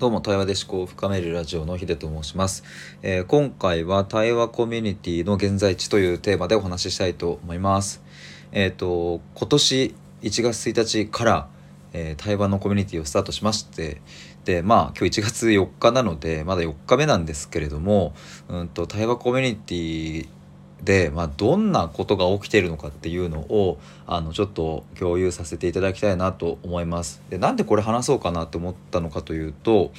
どうも、対話で思考を深めるラジオのヒデと申します、えー、今回は対話コミュニティの現在地というテーマでお話ししたいと思います。えっ、ー、と、今年1月1日から、えー、対話のコミュニティをスタートしまして、で、まあ今日1月4日なので、まだ4日目なんですけれども、うんと、対話コミュニティで、まあ、どんなことが起きているのかっていうのをあのちょっと共有させていただきたいなと思います。でなんでこれ話そうかなって思ったのかというと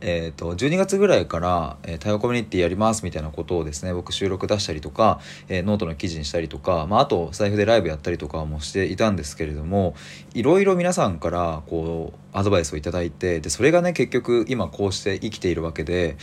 えーと、12月ぐらいから、えー、対話コミュニティやりますみたいなことをですね僕収録出したりとか、えー、ノートの記事にしたりとか、まあ、あと財布でライブやったりとかもしていたんですけれどもいろいろ皆さんからこうアドバイスを頂いてでそれがね結局今こうして生きているわけで、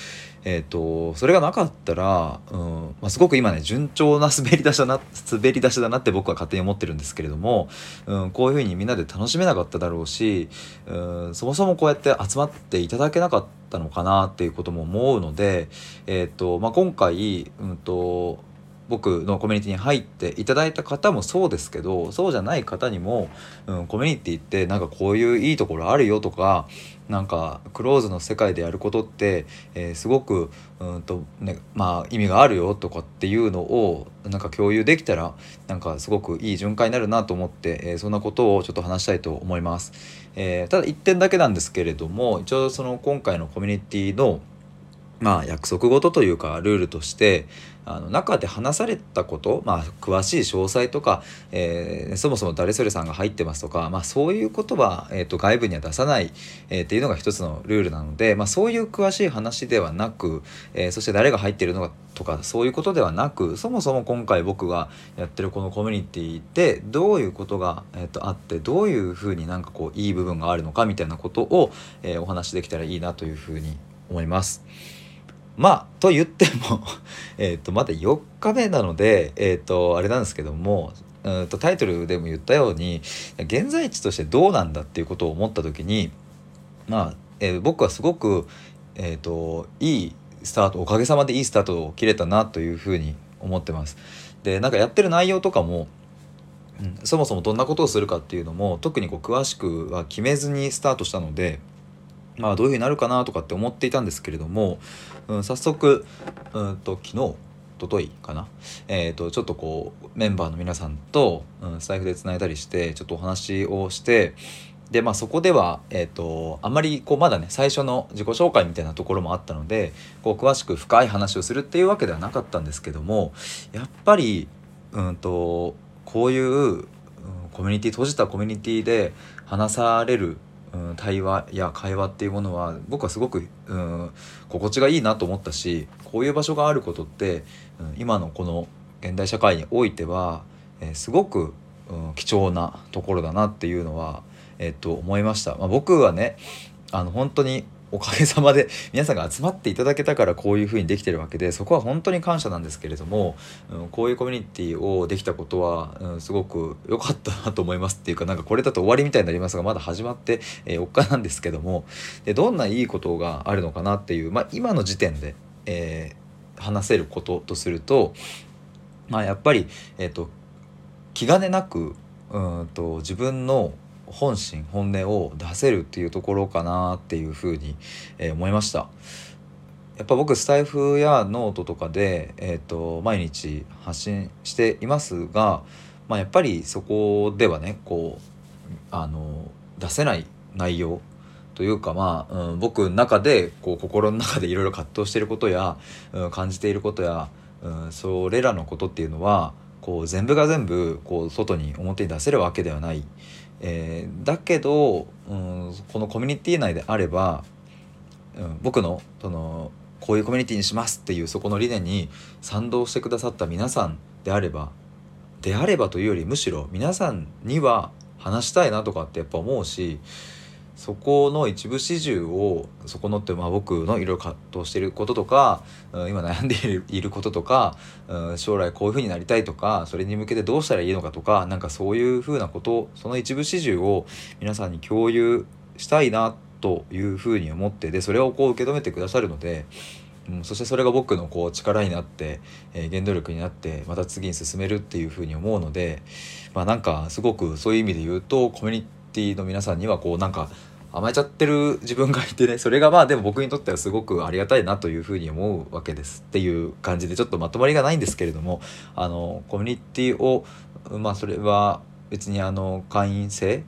えーと、それがなかったら、うんまあ、すごく今ね順調な滑り出しだな滑り出しだなって僕は勝手に思ってるんですけれども、うん、こういうふうにみんなで楽しめなかっただろうし、うん、そもそもこうやって集まっていただけなかったったのかなっていうことも思うので、えーとまあ、今回、うんと、僕のコミュニティに入っていただいた方もそうですけどそうじゃない方にも、うん、コミュニティってなんかこういういいところあるよとかなんかクローズの世界でやることって、えー、すごくうんと、ねまあ、意味があるよとかっていうのをなんか共有できたらなんかすごくいい循環になるなと思って、えー、そんなことをちょっと話したいと思います。えー、ただ1点だけなんですけれども一応その今回のコミュニティのまあ約束事というかルールとしてあの中で話されたこと、まあ、詳しい詳細とか、えー、そもそも誰それさんが入ってますとか、まあ、そういうことは、えーと、外部には出さない、えー、っていうのが一つのルールなので、まあ、そういう詳しい話ではなく、えー、そして誰が入ってるのかとかそういうことではなくそもそも今回僕がやってるこのコミュニティでどういうことが、えーと、あってどういうふうになんかこういい部分があるのかみたいなことを、えー、お話しできたらいいなというふうに思います。まあと言っても えとまだ4日目なので、えーと、あれなんですけどもうんとタイトルでも言ったように現在地としてどうなんだっていうことを思った時にまあ、えー、僕はすごく、えーと、いいスタートおかげさまでいいスタートを切れたなというふうに思ってます。でなんかやってる内容とかもうん、そもそもどんなことをするかっていうのも特にこう詳しくは決めずにスタートしたのでまあどういうふうになるかなとかって思っていたんですけれども、うん、早速うんと昨日おとといかな、えーと、ちょっとこうメンバーの皆さんと、うん、スタイフでつないだりしてちょっとお話をしてでまあそこでは、えーと、あまりこうまだね最初の自己紹介みたいなところもあったのでこう詳しく深い話をするっていうわけではなかったんですけどもやっぱり、うんとこういう、うん、コミュニティ閉じたコミュニティで話されるうん、対話や会話っていうものは僕はすごく、うん、心地がいいなと思ったしこういう場所があることって、うん、今のこの現代社会においては、えー、すごく、うん、貴重なところだなっていうのは、えー、っと思いました。まあ、僕はねあの本当におかげさまで皆さんが集まっていただけたからこういうふうにできてるわけでそこは本当に感謝なんですけれども、うん、こういうコミュニティをできたことは、うん、すごく良かったなと思いますっていうかなんかこれだと終わりみたいになりますがまだ始まって、えー、4日なんですけどもでどんないいことがあるのかなっていう、まあ、今の時点で、えー、話せることとすると、まあ、やっぱり、えーと、気兼ねなくうんと自分の本心本音を出せるっていうところかなっていうふうに、えー、思いました。やっぱ僕スタエフやノートとかで、えーと、毎日発信していますが、まあ、やっぱりそこではねこうあの出せない内容というかまあ、うん、僕の中でこう心の中でいろいろ葛藤していることや、うん、感じていることや、うん、それらのことっていうのはこう全部が全部こう外に表に出せるわけではない。えー、だけど、うん、このコミュニティ内であれば、うん、僕のそのこういうコミュニティにしますっていうそこの理念に賛同してくださった皆さんであればであればというよりむしろ皆さんには話したいなとかってやっぱ思うしそこの一部始終をそこのってまあ僕のいろいろ葛藤していることとか、うん、今悩んでいることとか、うん、将来こういうふうになりたいとかそれに向けてどうしたらいいのかとかなんかそういうふうなことその一部始終を皆さんに共有したいなというふうに思ってでそれをこう受け止めてくださるので。うん、そしてそれが僕のこう力になって、えー、原動力になってまた次に進めるっていうふうに思うのでまあなんかすごくそういう意味で言うとコミュニティの皆さんにはこうなんか甘えちゃってる自分がいてねそれがまあでも僕にとってはすごくありがたいなというふうに思うわけですっていう感じでちょっとまとまりがないんですけれどもあのコミュニティをまあそれは別にあの会員制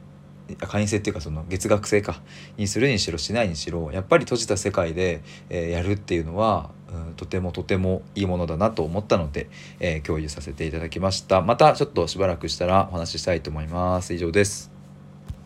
会員制っていうかその月額制かにするにしろしないにしろやっぱり閉じた世界で、え、やるっていうのは、うん、とてもとてもいいものだなと思ったので、え、共有させていただきました。またちょっとしばらくしたらお話ししたいと思います。以上です。